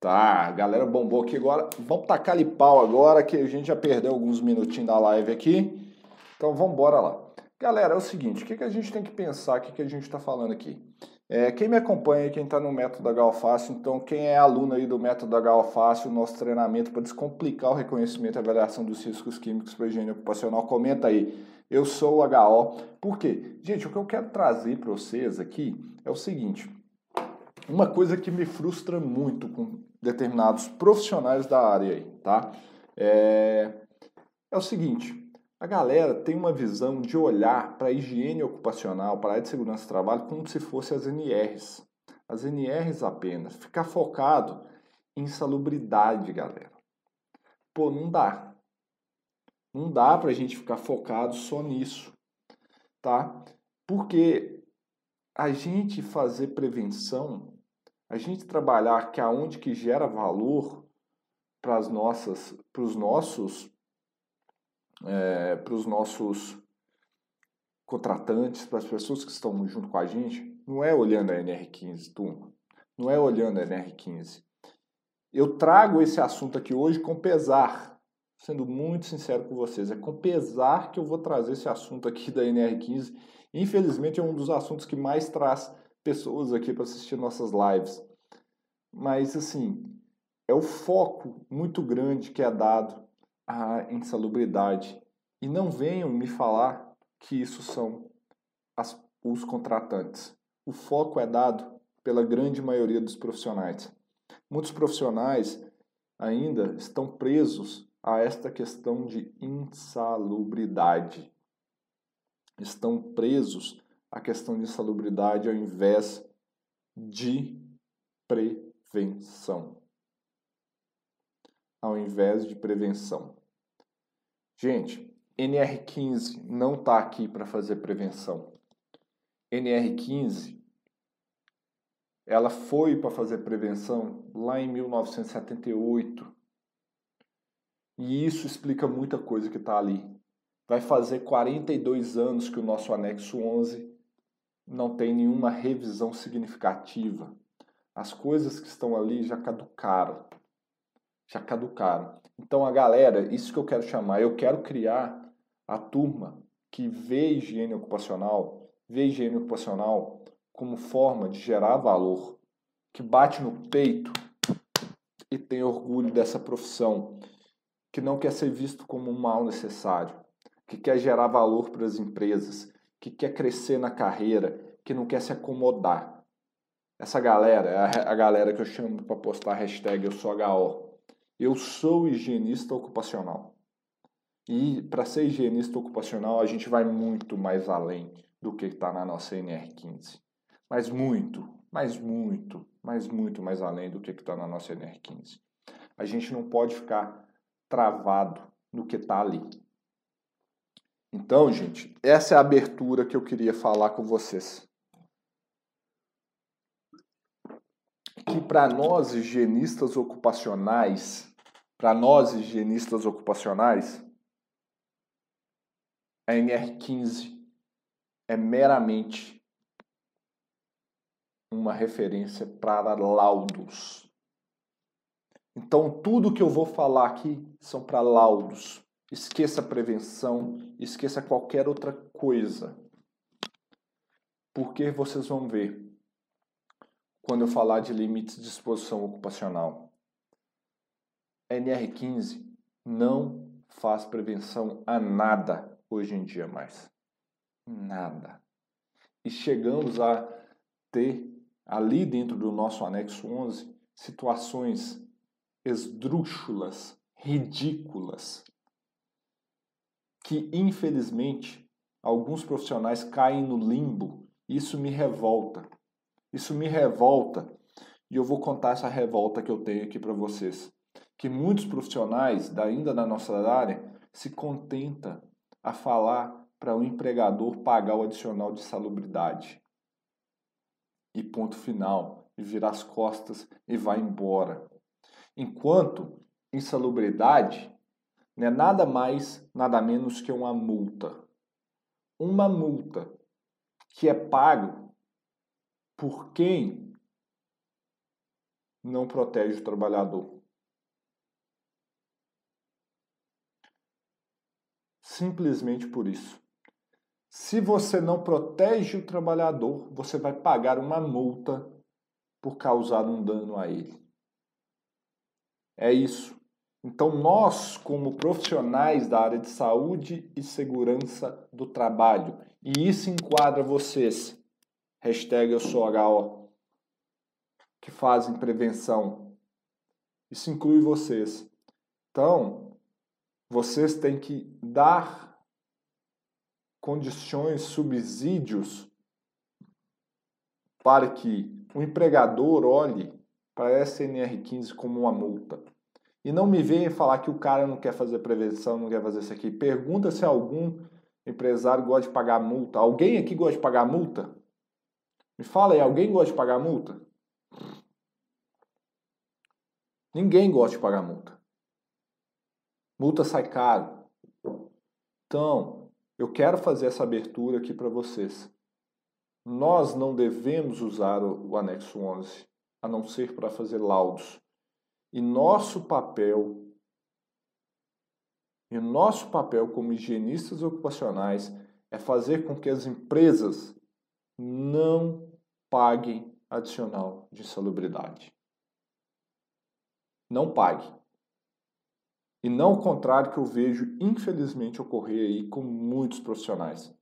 Tá, a galera bombou aqui agora. Vamos tacar ali pau agora, que a gente já perdeu alguns minutinhos da live aqui. Então vamos embora lá. Galera, é o seguinte, o que, que a gente tem que pensar, o que, que a gente está falando aqui? É, quem me acompanha, quem está no método HO Fácil, então quem é aluno aí do método HO Fácil, nosso treinamento para descomplicar o reconhecimento e avaliação dos riscos químicos para higiene ocupacional, comenta aí. Eu sou o HO. Por quê? Gente, o que eu quero trazer para vocês aqui é o seguinte. Uma coisa que me frustra muito com determinados profissionais da área aí, tá? É, é o seguinte, a galera tem uma visão de olhar para a higiene ocupacional, para a área de segurança do trabalho, como se fosse as NRs. As NRs apenas. Ficar focado em salubridade, galera. Pô, não dá. Não dá para a gente ficar focado só nisso, tá? Porque a gente fazer prevenção, a gente trabalhar que aonde que gera valor para as nossas, para os nossos é, para os nossos contratantes, para as pessoas que estão junto com a gente, não é olhando a NR15, turma. Não é olhando a NR15. Eu trago esse assunto aqui hoje com pesar, sendo muito sincero com vocês. É com pesar que eu vou trazer esse assunto aqui da NR15. Infelizmente é um dos assuntos que mais traz pessoas aqui para assistir nossas lives. Mas assim, é o foco muito grande que é dado a insalubridade. E não venham me falar que isso são as, os contratantes. O foco é dado pela grande maioria dos profissionais. Muitos profissionais ainda estão presos a esta questão de insalubridade. Estão presos à questão de insalubridade ao invés de prevenção. Ao invés de prevenção. Gente, NR15 não está aqui para fazer prevenção. NR15 ela foi para fazer prevenção lá em 1978. E isso explica muita coisa que está ali. Vai fazer 42 anos que o nosso anexo 11 não tem nenhuma revisão significativa. As coisas que estão ali já caducaram. Já caducaram. Então, a galera, isso que eu quero chamar, eu quero criar a turma que vê higiene ocupacional, vê higiene ocupacional como forma de gerar valor, que bate no peito e tem orgulho dessa profissão, que não quer ser visto como um mal necessário, que quer gerar valor para as empresas, que quer crescer na carreira, que não quer se acomodar. Essa galera é a galera que eu chamo para postar a hashtag eu sou HO. Eu sou higienista ocupacional. E para ser higienista ocupacional, a gente vai muito mais além do que está na nossa NR15. Mas muito, mas muito, mas muito mais além do que está na nossa NR15. A gente não pode ficar travado no que está ali. Então, gente, essa é a abertura que eu queria falar com vocês. Que para nós higienistas ocupacionais, para nós, higienistas ocupacionais, a NR15 é meramente uma referência para laudos. Então, tudo que eu vou falar aqui são para laudos. Esqueça a prevenção, esqueça qualquer outra coisa. Porque vocês vão ver quando eu falar de limites de exposição ocupacional. NR15 não faz prevenção a nada hoje em dia mais. Nada. E chegamos a ter ali dentro do nosso anexo 11 situações esdrúxulas, ridículas, que infelizmente alguns profissionais caem no limbo. Isso me revolta. Isso me revolta. E eu vou contar essa revolta que eu tenho aqui para vocês que muitos profissionais, ainda na nossa área, se contenta a falar para o empregador pagar o adicional de salubridade. E ponto final, e virar as costas e vai embora. Enquanto insalubridade não é nada mais, nada menos que uma multa. Uma multa que é pago por quem não protege o trabalhador. Simplesmente por isso. Se você não protege o trabalhador, você vai pagar uma multa por causar um dano a ele. É isso. Então, nós, como profissionais da área de saúde e segurança do trabalho, e isso enquadra vocês, hashtag eu sou HO, que fazem prevenção, isso inclui vocês. Então, vocês têm que dar condições, subsídios para que o empregador olhe para a SNR15 como uma multa. E não me venha falar que o cara não quer fazer prevenção, não quer fazer isso aqui. Pergunta se algum empresário gosta de pagar multa. Alguém aqui gosta de pagar multa? Me fala aí, alguém gosta de pagar multa? Ninguém gosta de pagar multa. Multa sai caro. Então, eu quero fazer essa abertura aqui para vocês. Nós não devemos usar o anexo 11, a não ser para fazer laudos. E nosso papel, e nosso papel como higienistas ocupacionais é fazer com que as empresas não paguem adicional de insalubridade. Não pague. E não o contrário que eu vejo, infelizmente, ocorrer aí com muitos profissionais.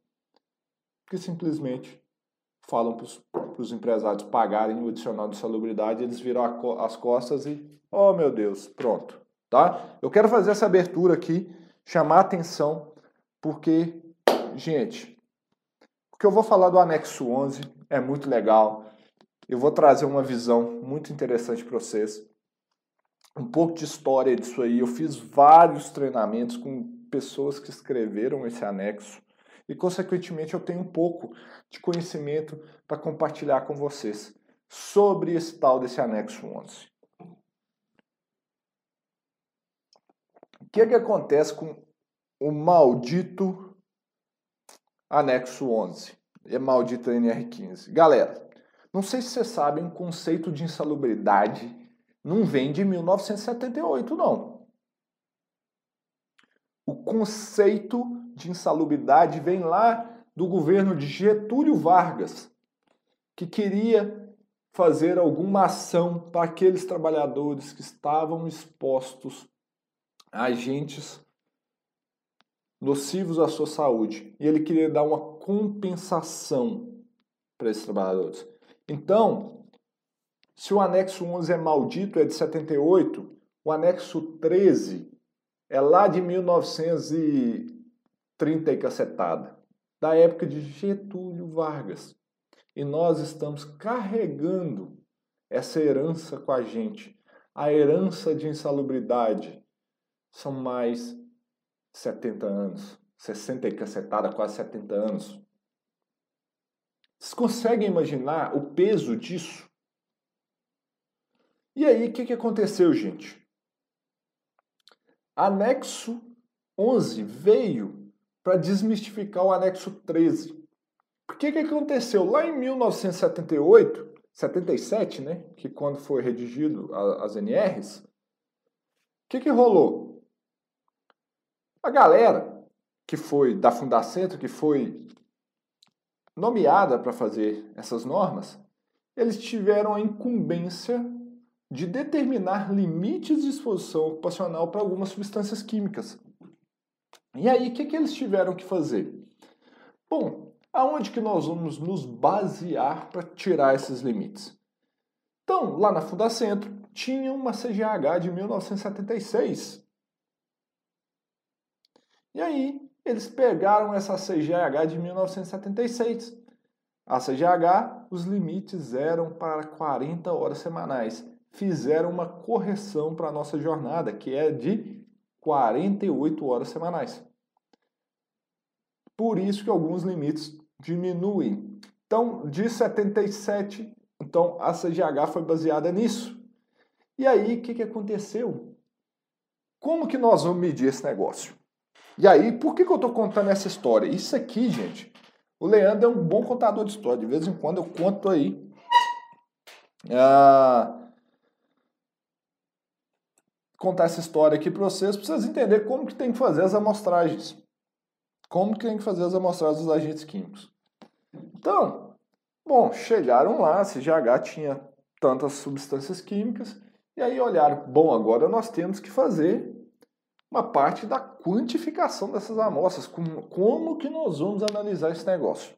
Que simplesmente falam para os empresários pagarem o adicional de salubridade, eles viram as costas e, oh meu Deus, pronto. Tá? Eu quero fazer essa abertura aqui, chamar atenção, porque, gente, o que eu vou falar do anexo 11 é muito legal. Eu vou trazer uma visão muito interessante para vocês. Um pouco de história disso aí. Eu fiz vários treinamentos com pessoas que escreveram esse anexo e, consequentemente, eu tenho um pouco de conhecimento para compartilhar com vocês sobre esse tal desse anexo 11. O que, é que acontece com o maldito anexo 11 e a maldita NR15? Galera, não sei se vocês sabem, o conceito de insalubridade não vem de 1978, não. O conceito de insalubridade vem lá do governo de Getúlio Vargas, que queria fazer alguma ação para aqueles trabalhadores que estavam expostos agentes nocivos à sua saúde. E ele queria dar uma compensação para esses trabalhadores. Então, se o anexo 11 é maldito, é de 78, o anexo 13 é lá de 1900 30 e cacetada, da época de Getúlio Vargas. E nós estamos carregando essa herança com a gente. A herança de insalubridade são mais 70 anos, 60 e cacetada, quase 70 anos. Vocês conseguem imaginar o peso disso? E aí, o que, que aconteceu, gente? Anexo 11 veio para desmistificar o anexo 13. O que, que aconteceu? Lá em 1978, 77, né, que quando foi redigido as NRs, o que, que rolou? A galera que foi da Fundacentro, que foi nomeada para fazer essas normas, eles tiveram a incumbência de determinar limites de exposição ocupacional para algumas substâncias químicas. E aí, o que, que eles tiveram que fazer? Bom, aonde que nós vamos nos basear para tirar esses limites? Então, lá na Fundacentro, tinha uma CGH de 1976. E aí, eles pegaram essa CGH de 1976. A CGH, os limites eram para 40 horas semanais. Fizeram uma correção para a nossa jornada, que é de 48 horas semanais. Por isso que alguns limites diminuem. Então, de 77, então a CGH foi baseada nisso. E aí, o que, que aconteceu? Como que nós vamos medir esse negócio? E aí, por que, que eu estou contando essa história? Isso aqui, gente, o Leandro é um bom contador de história. De vez em quando eu conto aí. Ah, contar essa história aqui para vocês, para vocês entenderem como que tem que fazer as amostragens. Como que tem que fazer as amostragens dos agentes químicos. Então, bom, chegaram lá, a CGH tinha tantas substâncias químicas, e aí olharam, bom, agora nós temos que fazer uma parte da quantificação dessas amostras, como, como que nós vamos analisar esse negócio.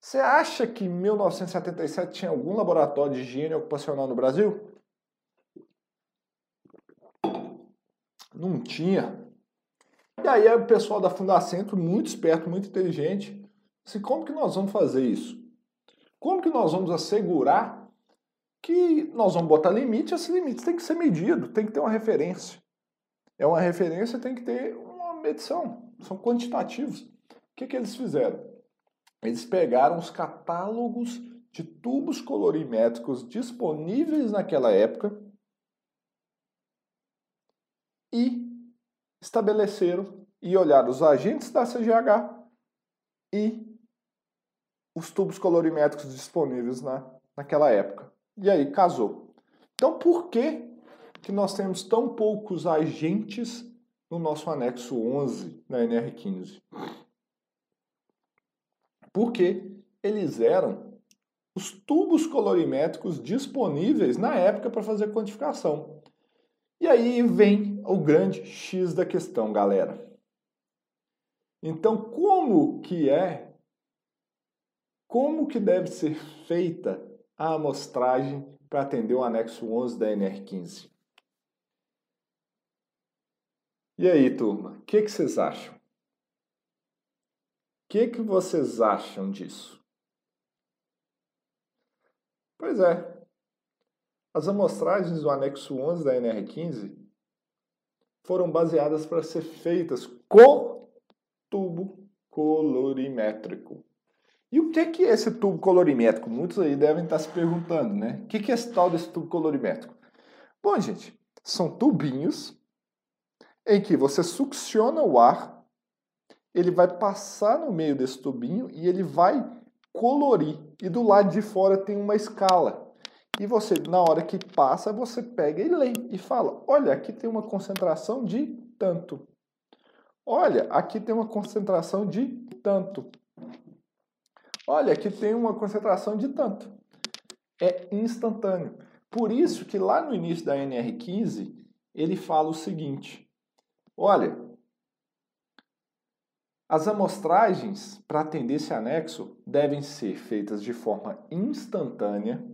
Você acha que em 1977 tinha algum laboratório de higiene ocupacional no Brasil? Não tinha. E aí o pessoal da Fundacentro, muito esperto, muito inteligente, disse, como que nós vamos fazer isso? Como que nós vamos assegurar que nós vamos botar limite, esse limite tem que ser medido, tem que ter uma referência. É uma referência, tem que ter uma medição, são quantitativos. O que, que eles fizeram? Eles pegaram os catálogos de tubos colorimétricos disponíveis naquela época e estabeleceram e olharam os agentes da CGH e os tubos colorimétricos disponíveis na, naquela época. E aí casou. Então, por que, que nós temos tão poucos agentes no nosso anexo 11 na NR15? Porque eles eram os tubos colorimétricos disponíveis na época para fazer quantificação. E aí vem o grande X da questão, galera. Então, como que é, como que deve ser feita a amostragem para atender o anexo 11 da NR15. E aí, turma, o que, que vocês acham? O que, que vocês acham disso? Pois é, as amostragens do anexo 11 da NR15 foram baseadas para ser feitas com tubo colorimétrico. E o que é, que é esse tubo colorimétrico? Muitos aí devem estar se perguntando, né? O que é esse tal desse tubo colorimétrico? Bom, gente, são tubinhos em que você succiona o ar, ele vai passar no meio desse tubinho e ele vai colorir. E do lado de fora tem uma escala. E você, na hora que passa, você pega e lê e fala: olha, aqui tem uma concentração de tanto. Olha, aqui tem uma concentração de tanto. Olha, aqui tem uma concentração de tanto. É instantâneo. Por isso que lá no início da NR15, ele fala o seguinte: olha, as amostragens para atender esse anexo devem ser feitas de forma instantânea,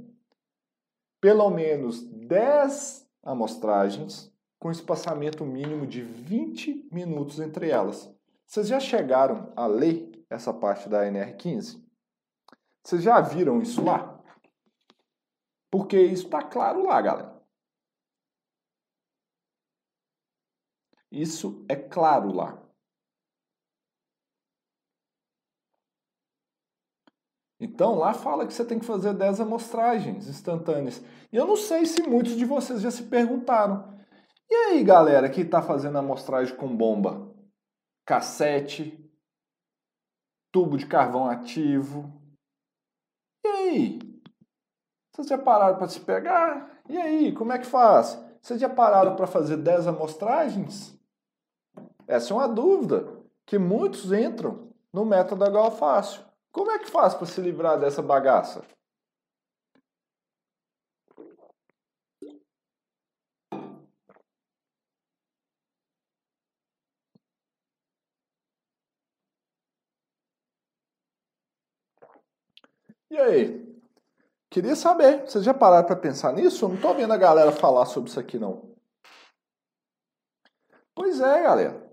pelo menos 10 amostragens, com espaçamento mínimo de 20 minutos entre elas. Vocês já chegaram a ler essa parte da NR15? Vocês já viram isso lá? Porque isso está claro lá, galera. Isso é claro lá. Então lá fala que você tem que fazer 10 amostragens instantâneas. E eu não sei se muitos de vocês já se perguntaram. E aí, galera, que está fazendo amostragem com bomba? Cassete, tubo de carvão ativo, e aí? Vocês já pararam para se pegar? E aí, como é que faz? Vocês já pararam para fazer 10 amostragens? Essa é uma dúvida que muitos entram no método HO fácil. Como é que faz para se livrar dessa bagaça? E aí? Queria saber, vocês já pararam para pensar nisso? Eu não estou vendo a galera falar sobre isso aqui não. Pois é, galera.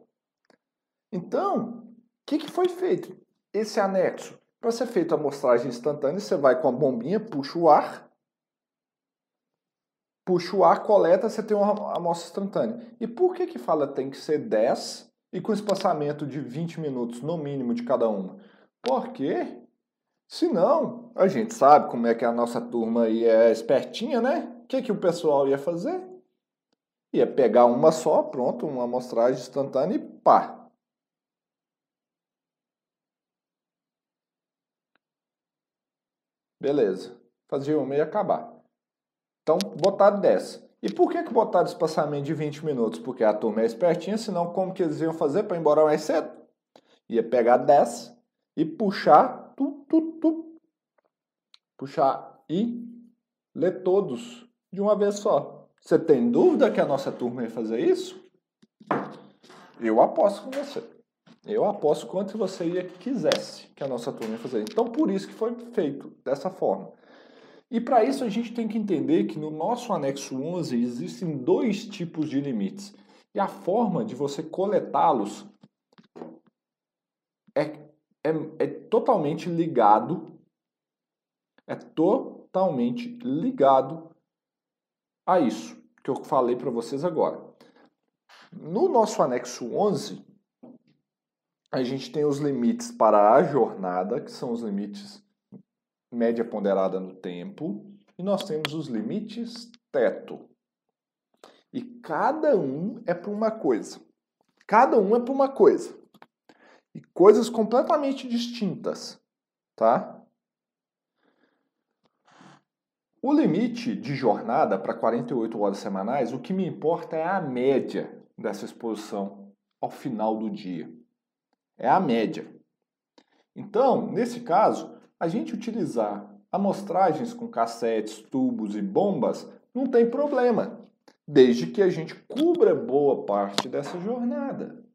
Então, o que, que foi feito? Esse anexo. Para ser feito a amostragem instantânea, você vai com a bombinha, puxa o ar, puxa o ar, coleta, você tem uma amostra instantânea. E por que que fala tem que ser 10 e com espaçamento de 20 minutos no mínimo de cada uma? Porque se não, a gente sabe como é que a nossa turma aí é espertinha, né? O que, que o pessoal ia fazer? Ia pegar uma só, pronto, uma amostragem instantânea e pá. Beleza. Fazia uma e acabar. Então, botar 10. E por que, que botaram espaçamento de 20 minutos? Porque a turma é espertinha, senão como que eles iam fazer para ir embora mais cedo? Ia pegar 10 e puxar, tu, tu, tu, puxar e ler todos de uma vez só. Você tem dúvida que a nossa turma ia fazer isso? Eu aposto com você. Eu aposto quanto você ia quisesse que a nossa turma ia fazer. Então, por isso que foi feito dessa forma. E para isso a gente tem que entender que no nosso anexo 11 existem dois tipos de limites. E a forma de você coletá-los é, é, é totalmente ligado é totalmente ligado a isso que eu falei para vocês agora. No nosso anexo 11, a gente tem os limites para a jornada, que são os limites média ponderada no tempo, e nós temos os limites teto. E cada um é para uma coisa. Cada um é para uma coisa. E coisas completamente distintas, tá? O limite de jornada para 48 horas semanais, o que me importa é a média dessa exposição ao final do dia. É a média. Então, nesse caso, a gente utilizar amostragens com cassetes, tubos e bombas não tem problema, desde que a gente cubra boa parte dessa jornada.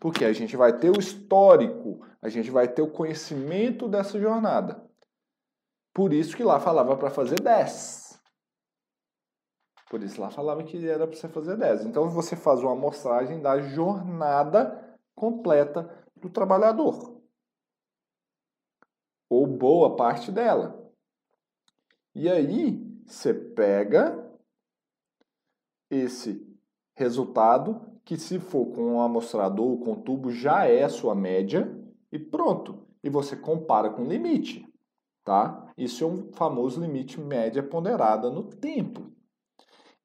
Porque a gente vai ter o histórico, a gente vai ter o conhecimento dessa jornada. Por isso que lá falava para fazer 10. Por isso lá falava que era para você fazer 10. Então você faz uma amostragem da jornada completa do trabalhador ou boa parte dela. E aí você pega esse resultado, que se for com um amostrador ou com tubo já é a sua média, e pronto. E você compara com o limite, tá? Isso é um famoso limite média ponderada no tempo.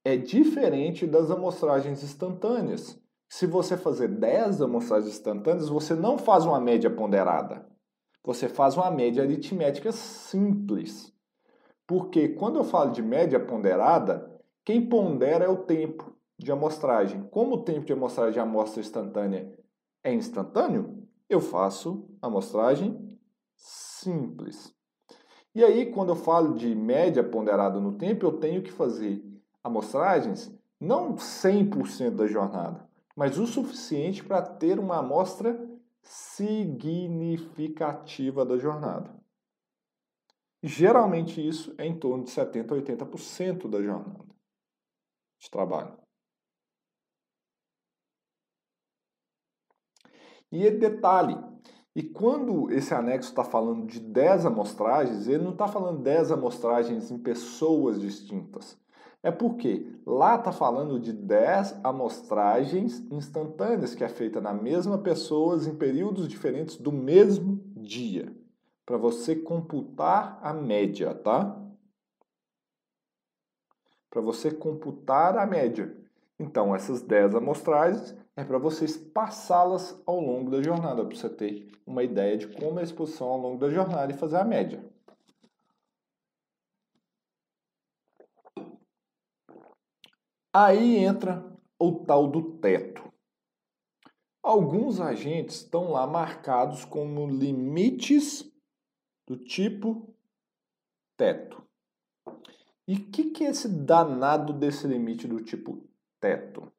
É diferente das amostragens instantâneas. Se você fazer 10 amostragens instantâneas, você não faz uma média ponderada você faz uma média aritmética simples. Porque quando eu falo de média ponderada, quem pondera é o tempo de amostragem. Como o tempo de amostragem de amostra instantânea é instantâneo, eu faço amostragem simples. E aí, quando eu falo de média ponderada no tempo, eu tenho que fazer amostragens não 100% da jornada, mas o suficiente para ter uma amostra significativa da jornada. Geralmente isso é em torno de 70 a 80% da jornada de trabalho. E detalhe, e quando esse anexo está falando de 10 amostragens, ele não está falando 10 amostragens em pessoas distintas. É porque lá está falando de 10 amostragens instantâneas que é feita na mesma pessoa em períodos diferentes do mesmo dia, para você computar a média, tá? Para você computar a média. Então, essas 10 amostragens é para vocês passá-las ao longo da jornada, para você ter uma ideia de como é a exposição ao longo da jornada e fazer a média. Aí entra o tal do teto. Alguns agentes estão lá marcados como limites do tipo teto. E o que, que é esse danado desse limite do tipo teto?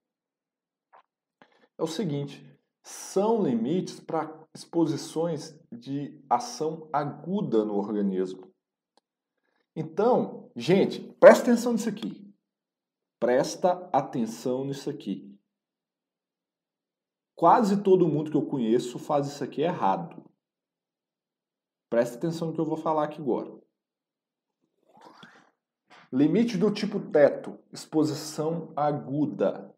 É o seguinte: são limites para exposições de ação aguda no organismo. Então, gente, presta atenção nisso aqui. Presta atenção nisso aqui. Quase todo mundo que eu conheço faz isso aqui errado. Presta atenção no que eu vou falar aqui agora. Limite do tipo teto, exposição aguda.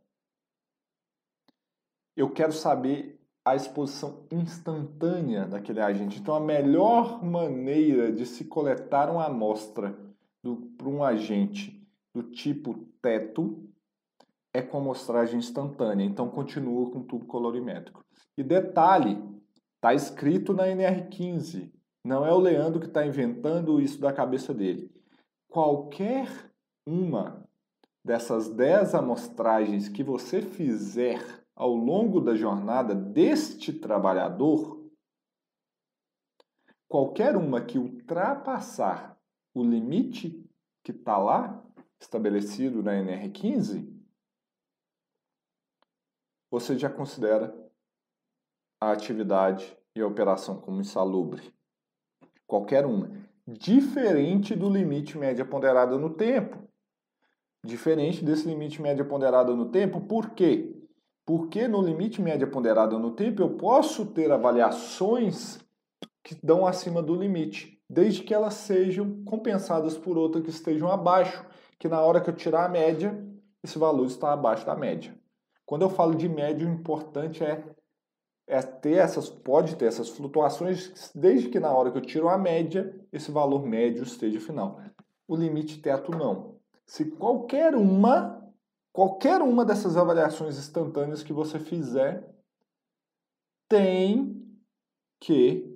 Eu quero saber a exposição instantânea daquele agente. Então, a melhor maneira de se coletar uma amostra para um agente do tipo teto é com amostragem instantânea, então continua com tubo colorimétrico. E detalhe, está escrito na NR15, não é o Leandro que está inventando isso da cabeça dele. Qualquer uma dessas 10 amostragens que você fizer ao longo da jornada deste trabalhador, qualquer uma que ultrapassar o limite que está lá, estabelecido na NR15, você já considera a atividade e a operação como insalubre. Qualquer uma. Diferente do limite média ponderada no tempo. Diferente desse limite média ponderada no tempo, por quê? Porque no limite média ponderada no tempo eu posso ter avaliações que dão acima do limite, desde que elas sejam compensadas por outras que estejam abaixo, que na hora que eu tirar a média, esse valor está abaixo da média. Quando eu falo de média, o importante é, é ter essas, pode ter essas flutuações, desde que na hora que eu tiro a média, esse valor médio esteja final. O limite teto não. Se qualquer uma, qualquer uma dessas avaliações instantâneas que você fizer, tem que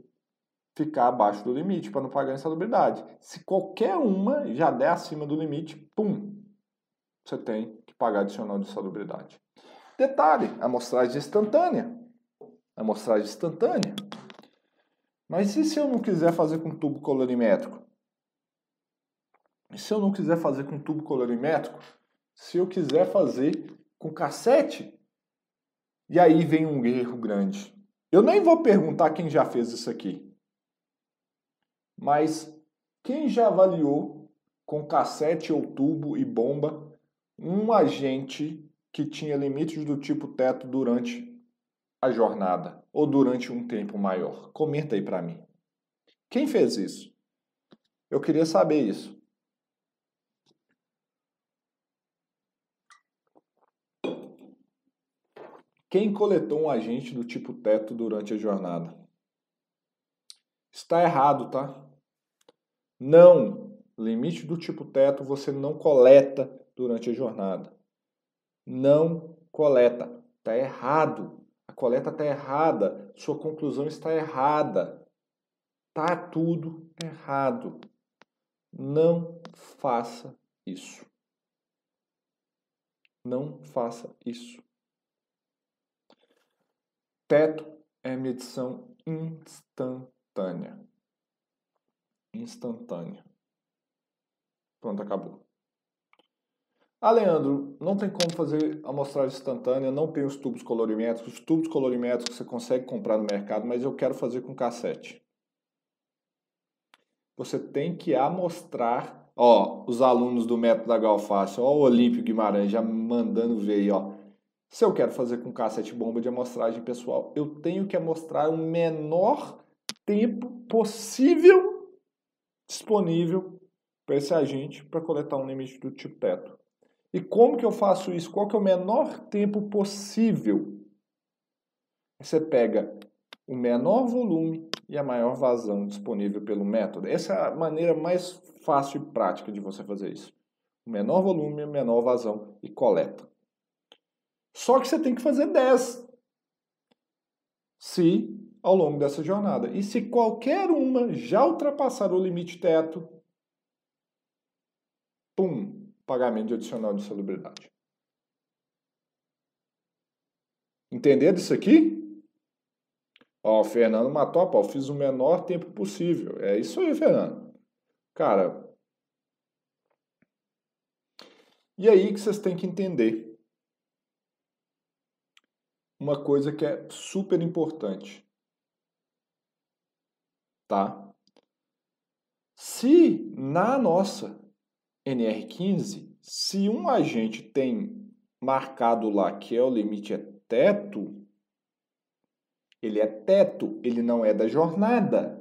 ficar abaixo do limite para não pagar insalubridade. Se qualquer uma já der acima do limite, pum, você tem que pagar adicional de insalubridade. Detalhe, amostragem instantânea. Amostragem instantânea. Mas e se eu não quiser fazer com tubo colorimétrico? E se eu não quiser fazer com tubo colorimétrico? Se eu quiser fazer com cassete? E aí vem um erro grande. Eu nem vou perguntar quem já fez isso aqui. Mas quem já avaliou com cassete ou tubo e bomba um agente que tinha limites do tipo teto durante a jornada ou durante um tempo maior? Comenta aí para mim. Quem fez isso? Eu queria saber isso. Quem coletou um agente do tipo teto durante a jornada? Está errado, tá? Não. Limite do tipo teto você não coleta durante a jornada. Não coleta. Está errado. A coleta está errada. Sua conclusão está errada. Tá tudo errado. Não faça isso. Não faça isso. Teto é medição instantânea instantânea. Pronto, acabou. Ah, Leandro, não tem como fazer amostragem instantânea, não tem os tubos colorimétricos. Os tubos colorimétricos você consegue comprar no mercado, mas eu quero fazer com cassete. Você tem que amostrar, ó, os alunos do método da Galfácio, ó, o Olímpio Guimarães já mandando ver aí, ó. Se eu quero fazer com cassete bomba de amostragem pessoal, eu tenho que amostrar o menor tempo possível disponível para esse agente para coletar um limite do tipo teto. E como que eu faço isso? Qual que é o menor tempo possível? Você pega o menor volume e a maior vazão disponível pelo método. Essa é a maneira mais fácil e prática de você fazer isso. O menor volume, a menor vazão e coleta. Só que você tem que fazer 10. Se ao longo dessa jornada. E se qualquer uma já ultrapassar o limite teto, pum, pagamento de adicional de salubridade. Entenderam isso aqui? Ó, o Fernando matou a pau, fiz o menor tempo possível. É isso aí, Fernando. Cara, e aí que vocês têm que entender uma coisa que é super importante tá? Se na nossa NR15, se um agente tem marcado lá que é o limite é teto, ele é teto, ele não é da jornada.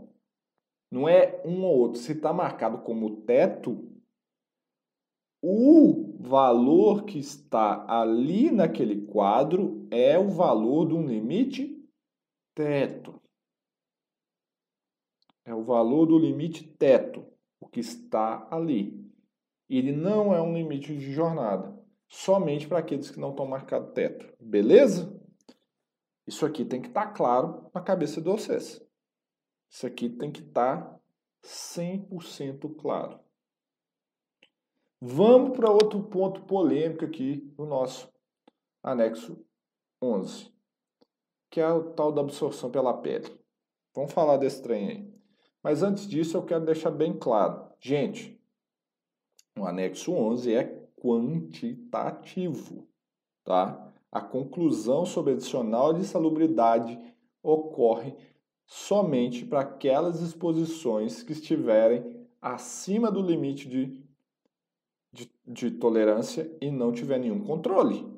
Não é um ou outro. Se está marcado como teto, o valor que está ali naquele quadro é o valor de um limite teto é o valor do limite teto, o que está ali. Ele não é um limite de jornada, somente para aqueles que não estão marcado teto. Beleza? Isso aqui tem que estar tá claro na cabeça de vocês. Isso aqui tem que estar tá 100% claro. Vamos para outro ponto polêmico aqui no nosso anexo 11, que é o tal da absorção pela pele. Vamos falar desse trem aí. Mas antes disso, eu quero deixar bem claro. Gente, o anexo 11 é quantitativo, tá? A conclusão sobre adicional de salubridade ocorre somente para aquelas exposições que estiverem acima do limite de, de, de tolerância e não tiver nenhum controle.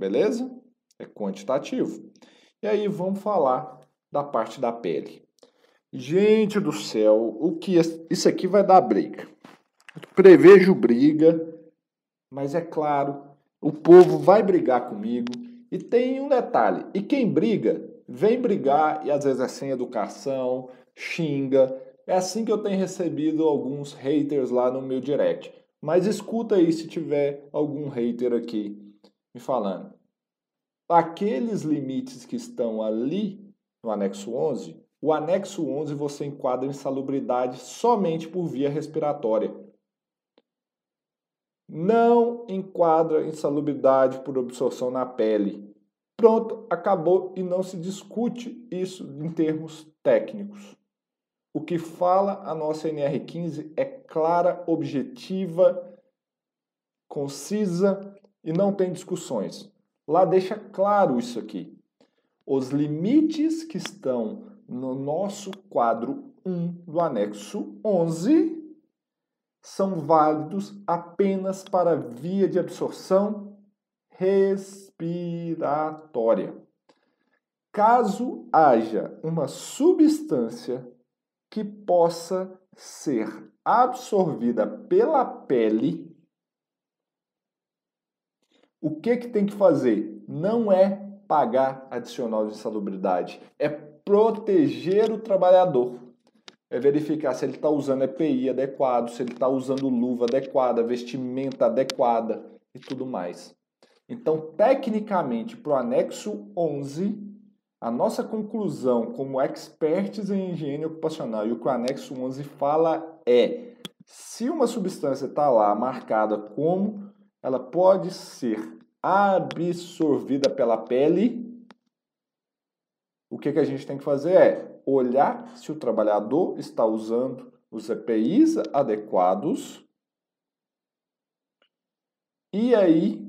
Beleza? É quantitativo. E aí vamos falar da parte da pele. Gente do céu, o que isso aqui vai dar briga. Prevejo briga, mas é claro, o povo vai brigar comigo. E tem um detalhe: e quem briga, vem brigar e às vezes é sem educação, xinga. É assim que eu tenho recebido alguns haters lá no meu direct. Mas escuta aí se tiver algum hater aqui me falando. Aqueles limites que estão ali no anexo 11, o anexo 11 você enquadra insalubridade somente por via respiratória. Não enquadra insalubridade por absorção na pele. Pronto, acabou e não se discute isso em termos técnicos. O que fala a nossa NR15 é clara, objetiva, concisa e não tem discussões. Lá deixa claro isso aqui. Os limites que estão no nosso quadro 1 do anexo 11 são válidos apenas para via de absorção respiratória. Caso haja uma substância que possa ser absorvida pela pele, o que, que tem que fazer? Não é pagar adicional de insalubridade, é proteger o trabalhador. É verificar se ele está usando EPI adequado, se ele está usando luva adequada, vestimenta adequada e tudo mais. Então, tecnicamente, para o anexo 11, a nossa conclusão como experts em higiene ocupacional e o que o anexo 11 fala é: se uma substância está lá marcada como ela pode ser absorvida pela pele, o que, que a gente tem que fazer é olhar se o trabalhador está usando os EPIs adequados e aí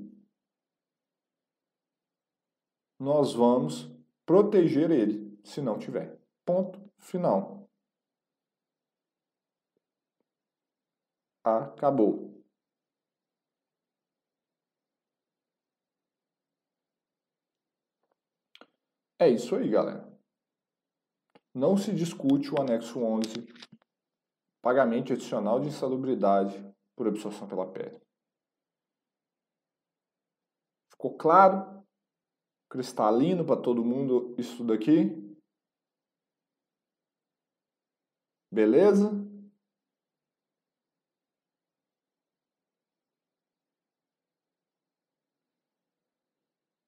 nós vamos proteger ele, se não tiver. Ponto final. Acabou. É isso aí, galera. Não se discute o anexo 11, pagamento adicional de insalubridade por absorção pela pele. Ficou claro? cristalino para todo mundo isso daqui. Beleza?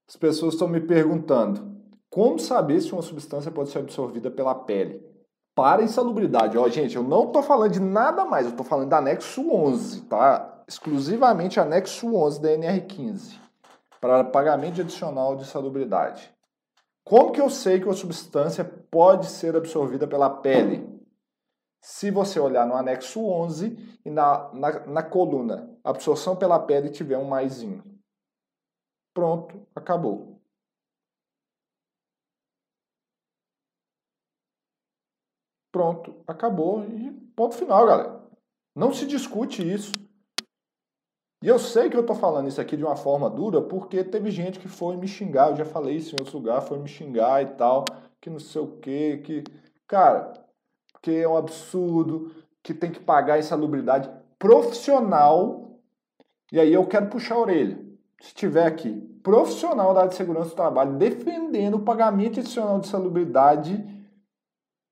As pessoas estão me perguntando como saber se uma substância pode ser absorvida pela pele. Para insalubridade, ó, gente, eu não estou falando de nada mais, eu estou falando do anexo 11, tá? Exclusivamente anexo 11 da NR15 para pagamento adicional de salubridade. Como que eu sei que uma substância pode ser absorvida pela pele? Se você olhar no anexo 11 e na, na, na coluna absorção pela pele tiver um maisinho. Pronto, acabou. Pronto, acabou e ponto final, galera. Não se discute isso. E eu sei que eu estou falando isso aqui de uma forma dura porque teve gente que foi me xingar, eu já falei isso em outro lugar, foi me xingar e tal, que não sei o quê, que. Cara, que é um absurdo, que tem que pagar insalubridade profissional. E aí eu quero puxar a orelha. Se tiver aqui, profissional da área de segurança do trabalho, defendendo o pagamento adicional de salubridade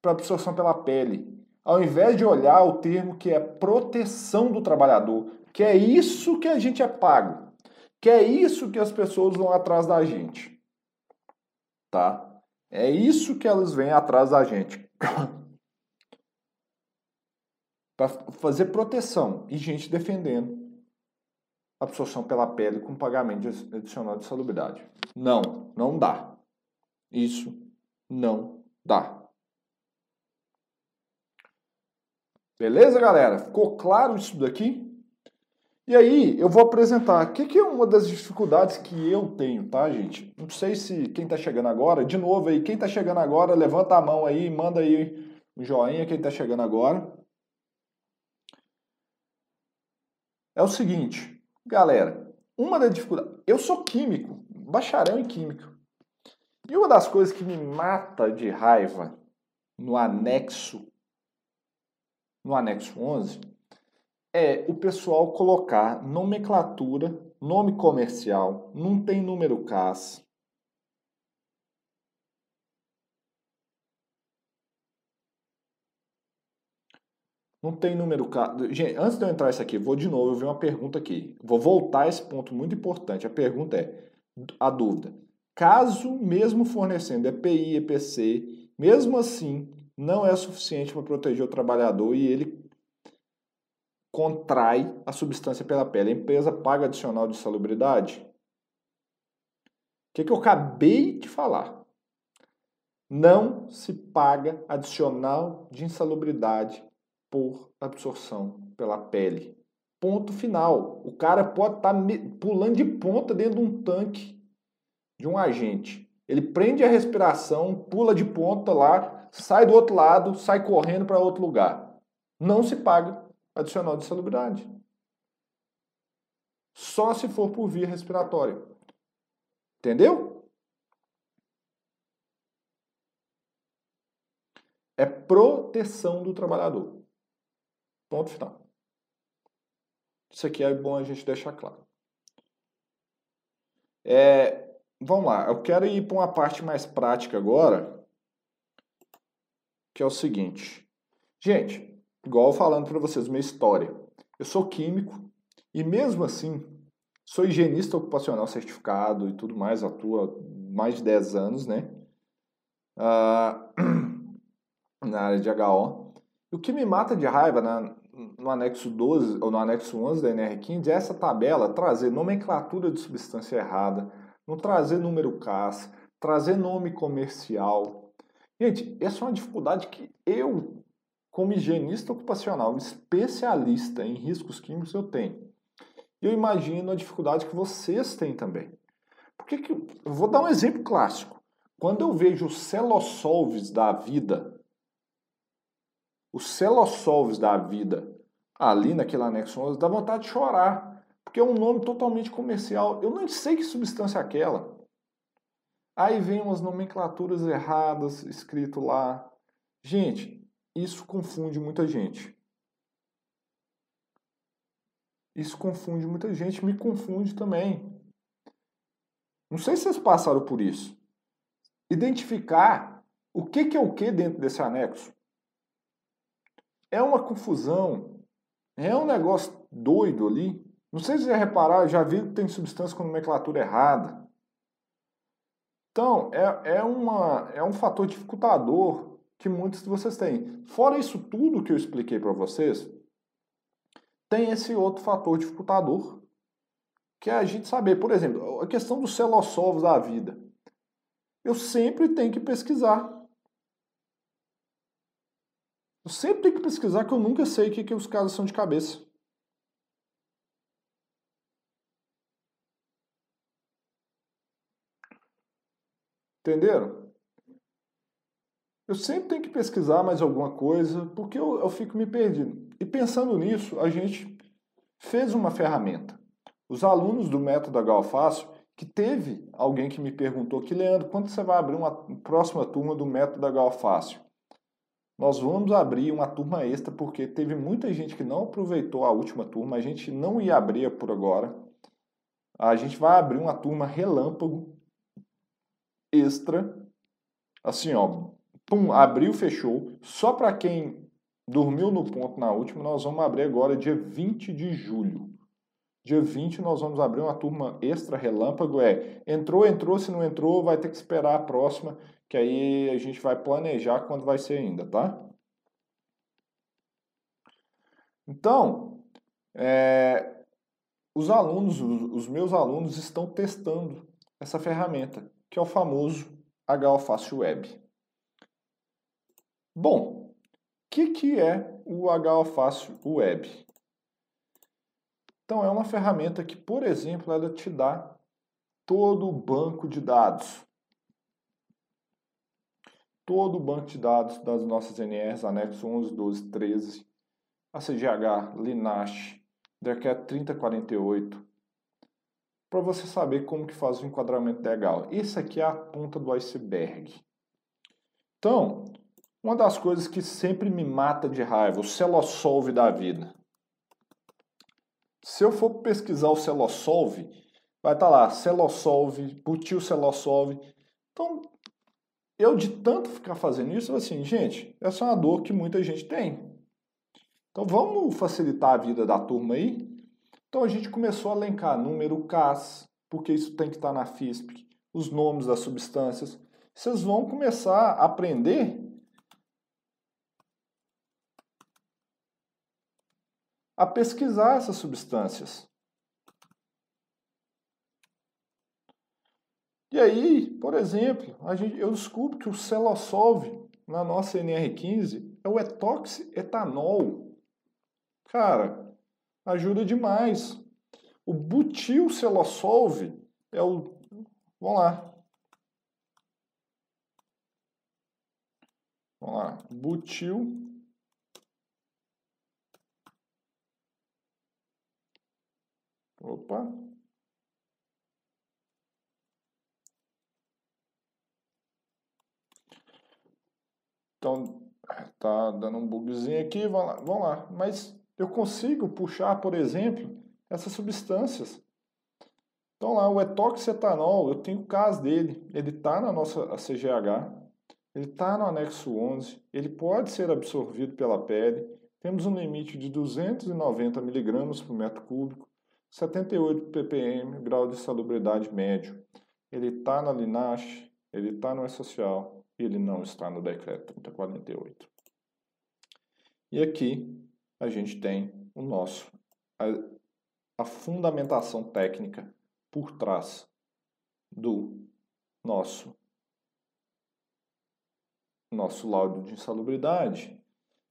para absorção pela pele. Ao invés de olhar o termo que é proteção do trabalhador, que é isso que a gente é pago, que é isso que as pessoas vão atrás da gente. Tá? É isso que elas vêm atrás da gente. para fazer proteção e gente defendendo absorção pela pele com pagamento adicional de salubridade. Não, não dá. Isso não dá. Beleza, galera? Ficou claro isso daqui? E aí, eu vou apresentar o que, que, é uma das dificuldades que eu tenho, tá, gente? Não sei se quem tá chegando agora, de novo aí, quem tá chegando agora, levanta a mão aí, manda aí um joinha, quem tá chegando agora. É o seguinte, galera, uma das dificuldades. Eu sou químico, bacharel em química. E uma das coisas que me mata de raiva no anexo, no anexo 11, é o pessoal colocar nomenclatura, nome comercial, não tem número CAS. Não tem número CAS. Gente, antes de eu entrar isso aqui, vou de novo, eu vi uma pergunta aqui. Vou voltar a esse ponto muito importante. A pergunta é, a dúvida. Caso mesmo fornecendo EPI, EPC, mesmo assim não é suficiente para proteger o trabalhador e ele contrai a substância pela pele. A empresa paga adicional de salubridade? O que, que eu acabei de falar? Não se paga adicional de insalubridade por absorção pela pele. Ponto final. O cara pode estar tá pulando de ponta dentro de um tanque de um agente. Ele prende a respiração, pula de ponta lá, sai do outro lado, sai correndo para outro lugar. Não se paga adicional de salubridade. Só se for por via respiratória. Entendeu? É proteção do trabalhador. Ponto final. Isso aqui é bom a gente deixar claro. É, vamos lá, eu quero ir para uma parte mais prática agora, que é o seguinte. Gente, igual falando para vocês uma história. Eu sou químico e mesmo assim sou higienista ocupacional certificado e tudo mais, atuo há mais de 10 anos, né? Ah, na área de HO. O que me mata de raiva na, no anexo 12 ou no anexo 11 da NR15 é essa tabela trazer nomenclatura de substância errada, não trazer número CAS, trazer nome comercial. Gente, essa é uma dificuldade que eu como higienista ocupacional, especialista em riscos químicos, eu tenho. E eu imagino a dificuldade que vocês têm também. Porque que, eu vou dar um exemplo clássico. Quando eu vejo os celossolves da vida, os celossolves da vida ali naquele anexo 11, dá vontade de chorar. Porque é um nome totalmente comercial. Eu nem sei que substância é aquela. Aí vem umas nomenclaturas erradas escrito lá. Gente, isso confunde muita gente. Isso confunde muita gente, me confunde também. Não sei se vocês passaram por isso. Identificar o que, que é o que dentro desse anexo. É uma confusão. É um negócio doido ali. Não sei se já repararam, já vi que tem substância com nomenclatura errada. Então, é, é, uma, é um fator dificultador que muitos de vocês têm. Fora isso tudo que eu expliquei para vocês, tem esse outro fator dificultador, que é a gente saber, por exemplo, a questão dos celossolvos da vida. Eu sempre tenho que pesquisar. Eu sempre tenho que pesquisar que eu nunca sei o que, que os casos são de cabeça. Entenderam? Eu sempre tenho que pesquisar mais alguma coisa, porque eu, eu fico me perdendo. E pensando nisso, a gente fez uma ferramenta. Os alunos do método Galfácio, que teve alguém que me perguntou que, Leandro, quando você vai abrir uma próxima turma do método Galfácio? Nós vamos abrir uma turma extra, porque teve muita gente que não aproveitou a última turma, a gente não ia abrir por agora. A gente vai abrir uma turma relâmpago extra, assim, ó, pum, abriu, fechou. Só para quem dormiu no ponto na última, nós vamos abrir agora dia 20 de julho. Dia 20 nós vamos abrir uma turma extra relâmpago, é, entrou, entrou, se não entrou, vai ter que esperar a próxima, que aí a gente vai planejar quando vai ser ainda, tá? Então, é, os alunos, os meus alunos estão testando essa ferramenta, que é o famoso HOFácil Web. Bom, o que, que é o HOFácil Web? Então, é uma ferramenta que, por exemplo, ela te dá todo o banco de dados. Todo o banco de dados das nossas NRs, anexo 11, 12, 13, ACGH, Linache, DERCAT 3048, para você saber como que faz o enquadramento legal. Esse aqui é a ponta do iceberg. Então, uma das coisas que sempre me mata de raiva, o Celosolve da vida. Se eu for pesquisar o Celosolve, vai estar tá lá, Celosolve, butil Celosolve. Então, eu de tanto ficar fazendo isso, assim, gente, essa é uma dor que muita gente tem. Então vamos facilitar a vida da turma aí? Então a gente começou a elencar número CAS, porque isso tem que estar na FISP, os nomes das substâncias. Vocês vão começar a aprender a pesquisar essas substâncias. E aí, por exemplo, gente, eu descubro que o Celosolve na nossa NR15 é o etoxetanol. Cara, ajuda demais. O butil Celosolve é o. Vamos lá. Vamos lá. Butil. Opa. Então, tá dando um bugzinho aqui, vamos lá, vamos lá. Mas eu consigo puxar, por exemplo, essas substâncias. Então lá, o etoxetanol, eu tenho o caso dele, ele está na nossa CGH, ele está no anexo 11, ele pode ser absorvido pela pele, temos um limite de 290 miligramas por metro cúbico, 78 ppm, grau de salubridade médio. Ele está na Linache, ele está no E-Social, ele não está no decreto 3048. E aqui a gente tem o nosso a, a fundamentação técnica por trás do nosso nosso laudo de insalubridade.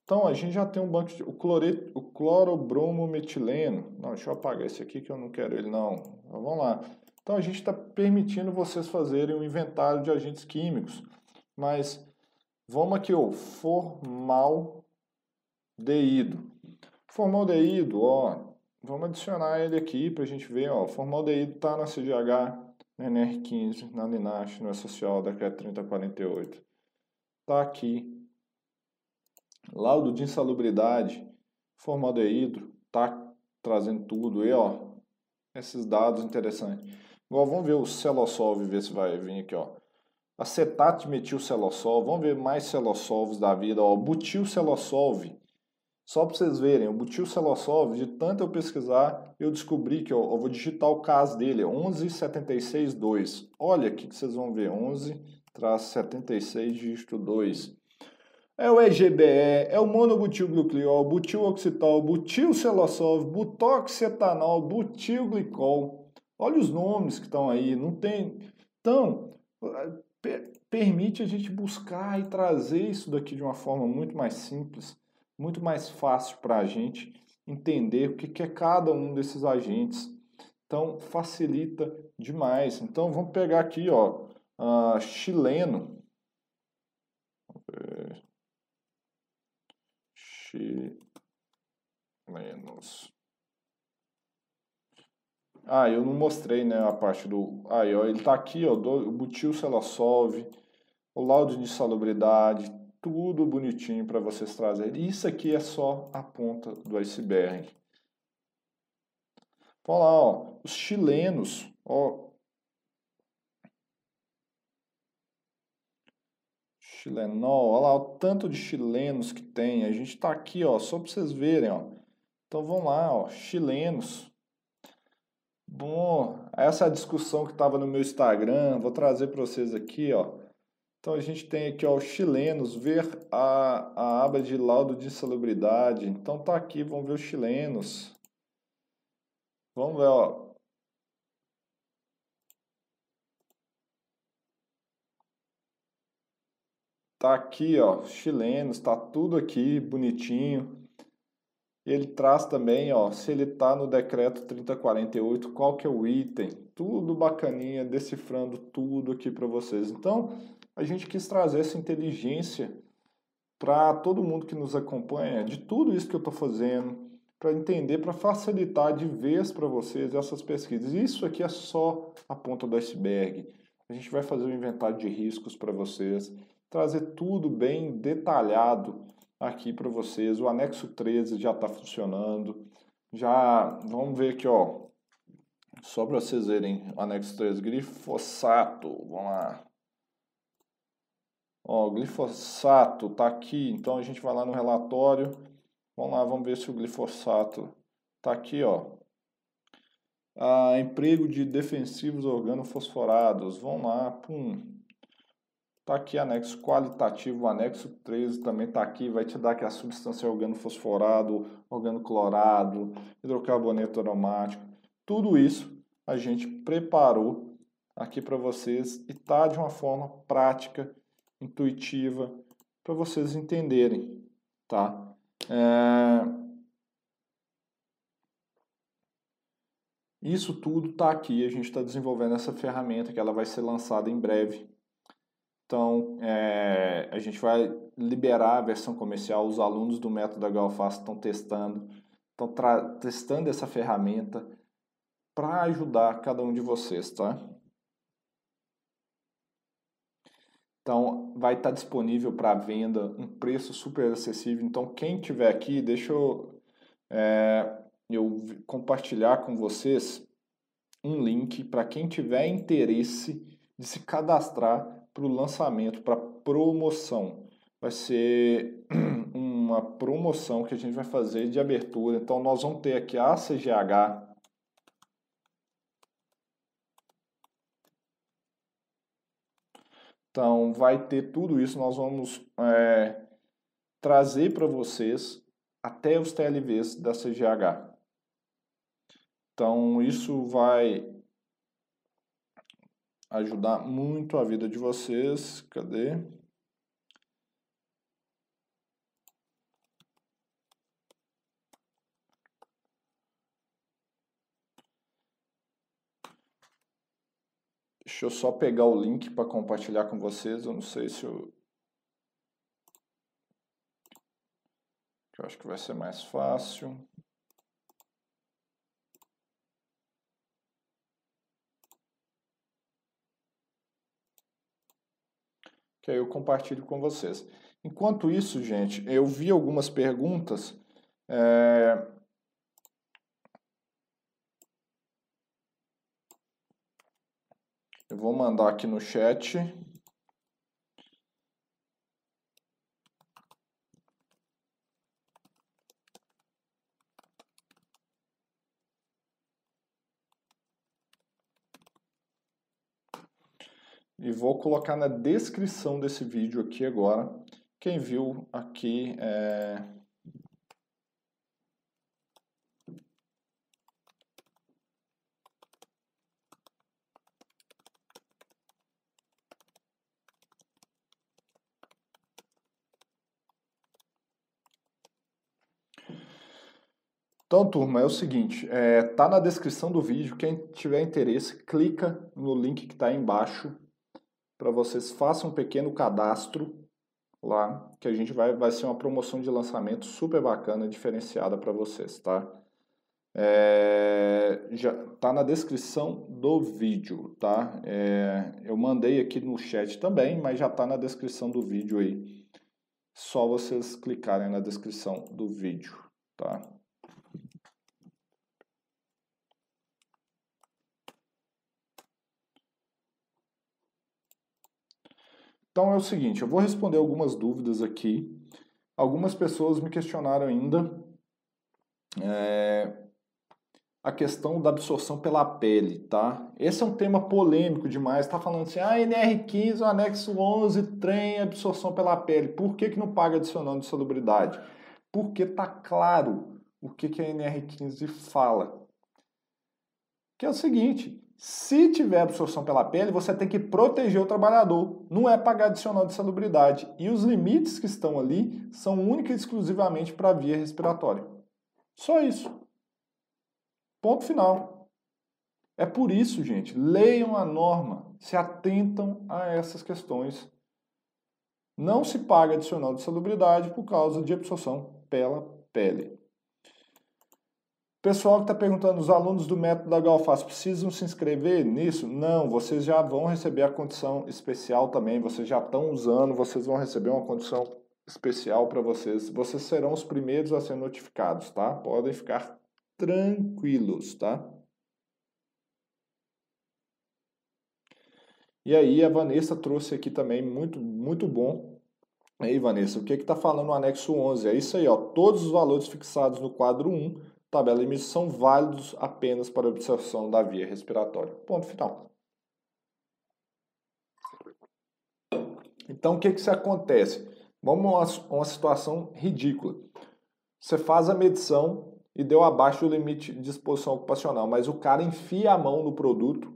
Então a gente já tem um banco de o cloreto, o clorobromometileno. Não, deixa eu apagar esse aqui que eu não quero ele não. Então, vamos lá. Então a gente está permitindo vocês fazerem um inventário de agentes químicos, mas vamos aqui o formaldeído. Formaldeído, ó, vamos adicionar ele aqui para a gente ver, ó, formaldeído está na CGH, na NR15, na Linache, no social, decreto 3048. Está aqui. Laudo de insalubridade, formaldeído, tá trazendo tudo aí, ó. Esses dados interessantes. Igual, vamos ver o Celosolve, ver se vai vir aqui, ó. Acetato de metilcelosol, vamos ver mais celossolves da vida, ó. Butil celosolve, só para vocês verem, o butil Celosov, de tanto eu pesquisar, eu descobri que ó, eu vou digitar o caso dele, 11762. Olha aqui que vocês vão ver, 11-76 dígito 2. É o EGBE, é o monobutilglucliol, butiloxitol, butilcelosov, butoxetanol, butilglicol. Olha os nomes que estão aí, não tem... Então, permite a gente buscar e trazer isso daqui de uma forma muito mais simples muito mais fácil para a gente entender o que, é cada um desses agentes. Então, facilita demais. Então, vamos pegar aqui, ó, uh, chileno. Chilenos. Ah, eu não mostrei, né, a parte do... Aí, ó, ele tá aqui, ó, do, o butil Celassolve, o laudo de salubridade, tudo bonitinho para vocês trazerem. Isso aqui é só a ponta do iceberg. Olha lá, ó, os chilenos, ó, chilenol, olha lá o tanto de chilenos que tem. A gente está aqui, ó, só para vocês verem, ó. Então vamos lá, ó, chilenos. Bom, essa é discussão que estava no meu Instagram. Vou trazer para vocês aqui, ó. Então a gente tem aqui ó, os chilenos, ver a, a aba de laudo de insalubridade. Então tá aqui, vamos ver os chilenos. Vamos ver, ó. Tá aqui, ó, chilenos, tá tudo aqui bonitinho. Ele traz também, ó, se ele tá no decreto 3048, qual que é o item, tudo bacaninha, decifrando tudo aqui para vocês. Então, a gente quis trazer essa inteligência para todo mundo que nos acompanha, de tudo isso que eu estou fazendo, para entender, para facilitar de vez para vocês essas pesquisas. Isso aqui é só a ponta do iceberg. A gente vai fazer um inventário de riscos para vocês, trazer tudo bem detalhado aqui para vocês. O anexo 13 já está funcionando. Já vamos ver aqui, ó. Só para vocês verem, anexo 13, glifosato. Vamos lá. Ó, glifosato está aqui, então a gente vai lá no relatório. Vamos lá, vamos ver se o glifosato está aqui, ó. Ah, emprego de defensivos organofosforados. Vamos lá, pum. Tá aqui anexo qualitativo, anexo 13 também está aqui, vai te dar que a substância organofosforado, organoclorado, hidrocarboneto aromático. Tudo isso a gente preparou aqui para vocês e tá de uma forma prática intuitiva para vocês entenderem, tá? É... Isso tudo está aqui, a gente está desenvolvendo essa ferramenta que ela vai ser lançada em breve. Então, é, a gente vai liberar a versão comercial, os alunos do método HOFAS estão testando, estão testando essa ferramenta para ajudar cada um de vocês, tá? Então, vai estar disponível para venda, um preço super acessível. Então, quem tiver aqui, deixa eu, é, eu compartilhar com vocês um link para quem tiver interesse de se cadastrar para o lançamento, para promoção. Vai ser uma promoção que a gente vai fazer de abertura. Então, nós vamos ter aqui a CGH Então, vai ter tudo isso, nós vamos é, trazer para vocês até os TLVs da CGH. Então, isso vai ajudar muito a vida de vocês. Cadê? Deixa eu só pegar o link para compartilhar com vocês. Eu não sei se eu. Eu acho que vai ser mais fácil. Que aí eu compartilho com vocês. Enquanto isso, gente, eu vi algumas perguntas. É, Eu vou mandar aqui no chat. E vou colocar na descrição desse vídeo aqui agora. Quem viu aqui é, Então, turma, é o seguinte, é, tá na descrição do vídeo, quem tiver interesse, clica no link que está embaixo para vocês façam um pequeno cadastro lá, que a gente vai, vai ser uma promoção de lançamento super bacana, diferenciada para vocês, tá? É, já tá na descrição do vídeo, tá? É, eu mandei aqui no chat também, mas já tá na descrição do vídeo aí. Só vocês clicarem na descrição do vídeo, tá? Então é o seguinte, eu vou responder algumas dúvidas aqui. Algumas pessoas me questionaram ainda é, a questão da absorção pela pele, tá? Esse é um tema polêmico demais. Tá falando assim, ah, NR15, o anexo 11, trem, absorção pela pele. Por que, que não paga adicional de salubridade? Porque tá claro o que, que a NR15 fala. Que é o seguinte, se tiver absorção pela pele, você tem que proteger o trabalhador, não é pagar adicional de salubridade. E os limites que estão ali são única e exclusivamente para a via respiratória. Só isso. Ponto final. É por isso, gente, leiam a norma, se atentam a essas questões. Não se paga adicional de salubridade por causa de absorção pela pele. Pessoal que está perguntando, os alunos do método da Galfaz precisam se inscrever nisso? Não, vocês já vão receber a condição especial também, vocês já estão usando, vocês vão receber uma condição especial para vocês. Vocês serão os primeiros a ser notificados, tá? Podem ficar tranquilos, tá? E aí a Vanessa trouxe aqui também muito muito bom. Aí, Vanessa, o que está falando no anexo 11? É isso aí, ó. Todos os valores fixados no quadro 1 tabela de limites são válidos apenas para observação da via respiratória. Ponto final. Então, o que, que acontece? Vamos a uma situação ridícula. Você faz a medição e deu abaixo do limite de exposição ocupacional, mas o cara enfia a mão no produto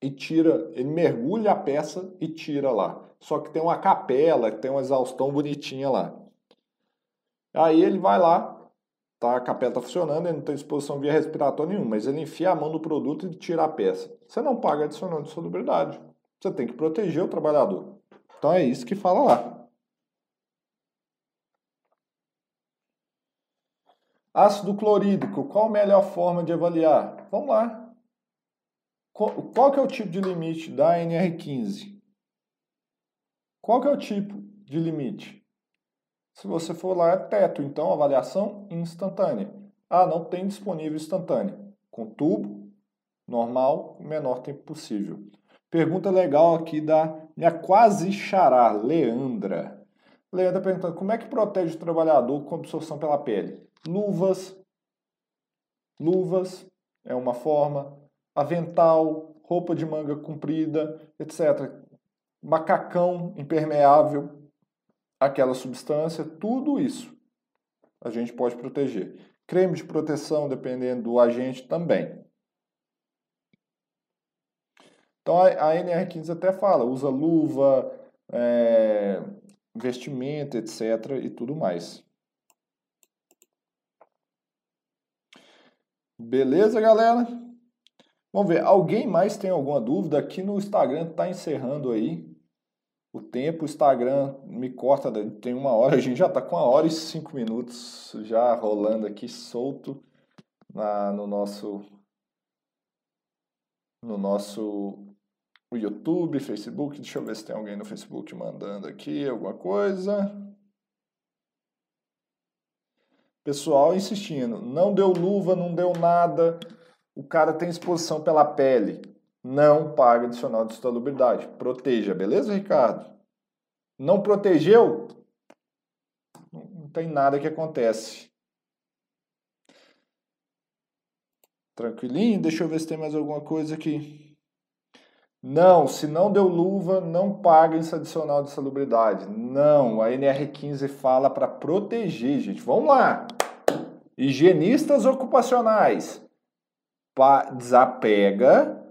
e tira, ele mergulha a peça e tira lá. Só que tem uma capela, tem uma exaustão bonitinha lá. Aí ele vai lá, tá, a capela está funcionando, ele não tem exposição via respiratória nenhuma, mas ele enfia a mão no produto e tira a peça. Você não paga adicional de salubridade. Você tem que proteger o trabalhador. Então é isso que fala lá. Ácido clorídrico, qual a melhor forma de avaliar? Vamos lá. Qual, que é o tipo de limite da NR15? Qual que é o tipo de limite? Se você for lá, é teto, então avaliação instantânea. Ah, não tem disponível instantânea. Com tubo, normal, menor tempo possível. Pergunta legal aqui da minha quase xará, Leandra. Leandra perguntando, como é que protege o trabalhador com absorção pela pele? Luvas, luvas é uma forma, avental, roupa de manga comprida, etc. Macacão impermeável aquela substância, tudo isso a gente pode proteger. Creme de proteção, dependendo do agente, também. Então a, NR15 até fala, usa luva, é, vestimenta, etc. e tudo mais. Beleza, galera? Vamos ver, alguém mais tem alguma dúvida? Aqui no Instagram está encerrando aí o tempo, o Instagram me corta, tem uma hora, a gente já está com uma hora e cinco minutos já rolando aqui solto na, no nosso no nosso YouTube, Facebook. Deixa eu ver se tem alguém no Facebook mandando aqui alguma coisa. Pessoal insistindo, não deu luva, não deu nada. O cara tem exposição pela pele não paga adicional de salubridade. Proteja, beleza, Ricardo? Não protegeu? Não tem nada que acontece. Tranquilinho? Deixa eu ver se tem mais alguma coisa aqui. Não, se não deu luva, não paga esse adicional de salubridade. Não, a NR15 fala para proteger, gente. Vamos lá. Higienistas ocupacionais. Pa desapega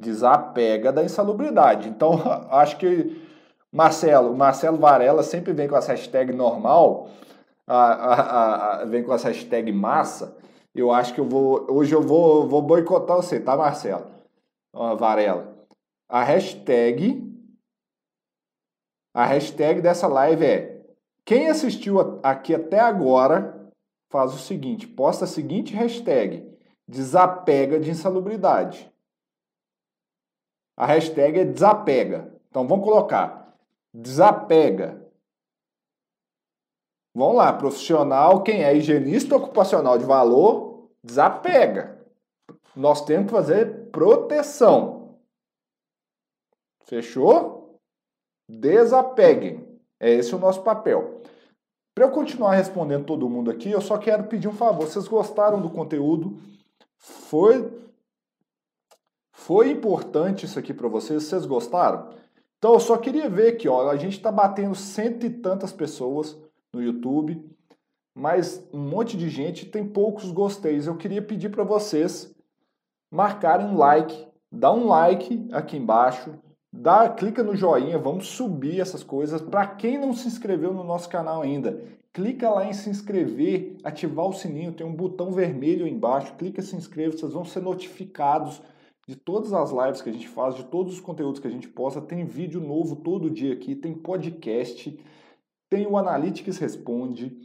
desapega da insalubridade. Então, acho que Marcelo, Marcelo Varela sempre vem com essa hashtag normal, a, a, a, vem com essa hashtag massa. Eu acho que eu vou, hoje eu vou, vou boicotar você, tá, Marcelo? Varela. A hashtag, a hashtag dessa live é quem assistiu aqui até agora faz o seguinte, posta a seguinte hashtag, desapega de insalubridade. A hashtag é desapega. Então vamos colocar desapega. Vamos lá, profissional, quem é higienista ocupacional de valor, desapega. Nós temos que fazer proteção. Fechou? Desapeguem. É esse o nosso papel. Para eu continuar respondendo todo mundo aqui, eu só quero pedir um favor. Vocês gostaram do conteúdo? Foi foi importante isso aqui para vocês? Vocês gostaram? Então eu só queria ver aqui, ó, a gente está batendo cento e tantas pessoas no YouTube, mas um monte de gente tem poucos gosteis. Eu queria pedir para vocês marcarem um like, dá um like aqui embaixo, dá, clica no joinha, vamos subir essas coisas. Para quem não se inscreveu no nosso canal ainda, clica lá em se inscrever, ativar o sininho, tem um botão vermelho embaixo, clica se inscreva, vocês vão ser notificados de todas as lives que a gente faz, de todos os conteúdos que a gente posta. Tem vídeo novo todo dia aqui, tem podcast, tem o Analytics Responde,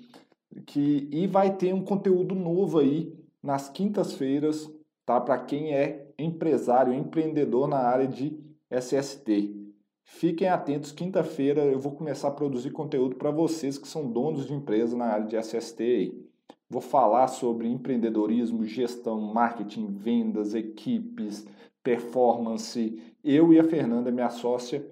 que, e vai ter um conteúdo novo aí nas quintas-feiras, tá? Para quem é empresário, empreendedor na área de SST. Fiquem atentos, quinta-feira eu vou começar a produzir conteúdo para vocês que são donos de empresa na área de SST aí. Vou falar sobre empreendedorismo, gestão, marketing, vendas, equipes, performance. Eu e a Fernanda, minha sócia,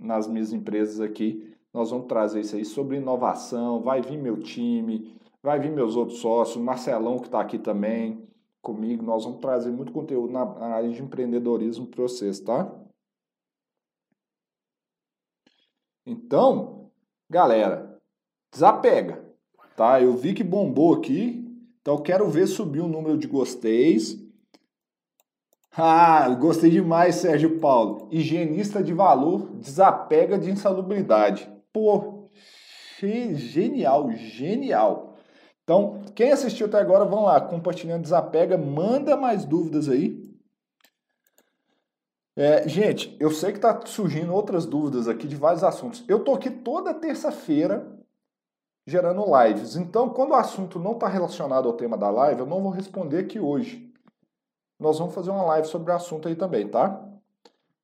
nas minhas empresas aqui, nós vamos trazer isso aí sobre inovação. Vai vir meu time, vai vir meus outros sócios, Marcelão que está aqui também comigo. Nós vamos trazer muito conteúdo na área de empreendedorismo para vocês, tá? Então, galera, desapega tá? Eu vi que bombou aqui, então quero ver subir o número de gosteis. Ah, gostei demais, Sérgio Paulo. Higienista de valor desapega de insalubridade. Pô, genial, genial. Então, quem assistiu até agora, vão lá, compartilhando desapega, manda mais dúvidas aí. É, gente, eu sei que tá surgindo outras dúvidas aqui de vários assuntos. Eu tô aqui toda terça-feira gerando lives. Então, quando o assunto não está relacionado ao tema da live, eu não vou responder aqui hoje. Nós vamos fazer uma live sobre o assunto aí também, tá?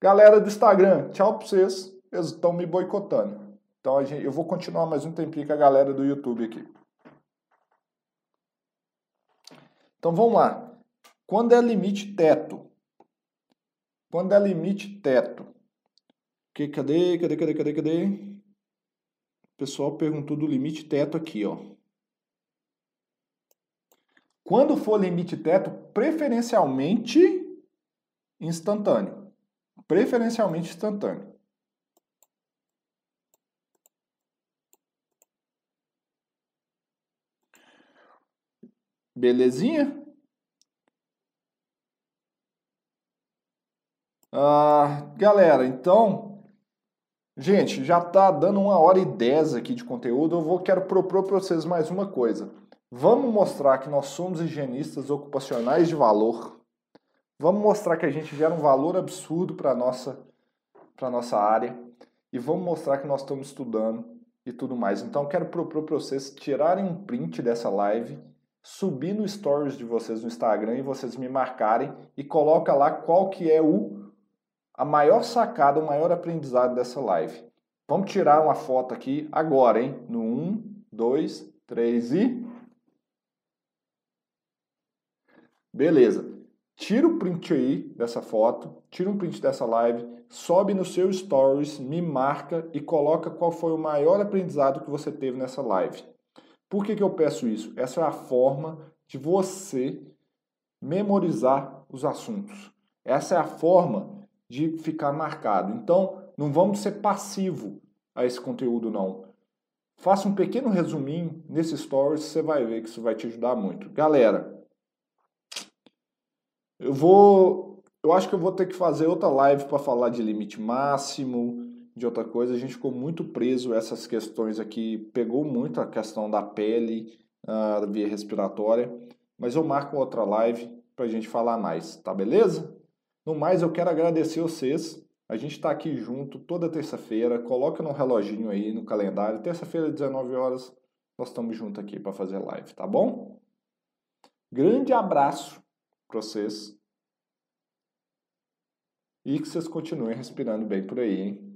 Galera do Instagram, tchau pra vocês. Eles estão me boicotando. Então eu vou continuar mais um tempinho com a galera do YouTube aqui. Então vamos lá. Quando é limite teto? Quando é limite teto? Que, cadê, cadê, cadê, cadê, cadê? O pessoal perguntou do limite teto aqui, ó. Quando for limite teto, preferencialmente instantâneo. Preferencialmente instantâneo. Belezinha? Ah, galera, então Gente, já está dando uma hora e dez aqui de conteúdo. Eu vou quero propor para vocês mais uma coisa. Vamos mostrar que nós somos higienistas ocupacionais de valor. Vamos mostrar que a gente gera um valor absurdo para nossa para nossa área e vamos mostrar que nós estamos estudando e tudo mais. Então, quero propor para vocês tirarem um print dessa live, subir no stories de vocês no Instagram e vocês me marcarem e coloca lá qual que é o a maior sacada, o maior aprendizado dessa live. Vamos tirar uma foto aqui agora, hein? No 1, 2, 3 e. Beleza. Tira o print aí dessa foto, tira um print dessa live, sobe no seu stories, me marca e coloca qual foi o maior aprendizado que você teve nessa live. Por que, que eu peço isso? Essa é a forma de você memorizar os assuntos. Essa é a forma de ficar marcado. Então, não vamos ser passivo a esse conteúdo não. Faça um pequeno resuminho nesse stories, você vai ver que isso vai te ajudar muito. Galera, eu vou, eu acho que eu vou ter que fazer outra live para falar de limite máximo, de outra coisa. A gente ficou muito preso essas questões aqui, pegou muito a questão da pele, a via respiratória, mas eu marco outra live para a gente falar mais, tá beleza? No mais, eu quero agradecer vocês. A gente está aqui junto toda terça-feira. Coloca no reloginho aí, no calendário. Terça-feira, 19 horas, nós estamos juntos aqui para fazer live, tá bom? Grande abraço vocês. E que vocês continuem respirando bem por aí, hein?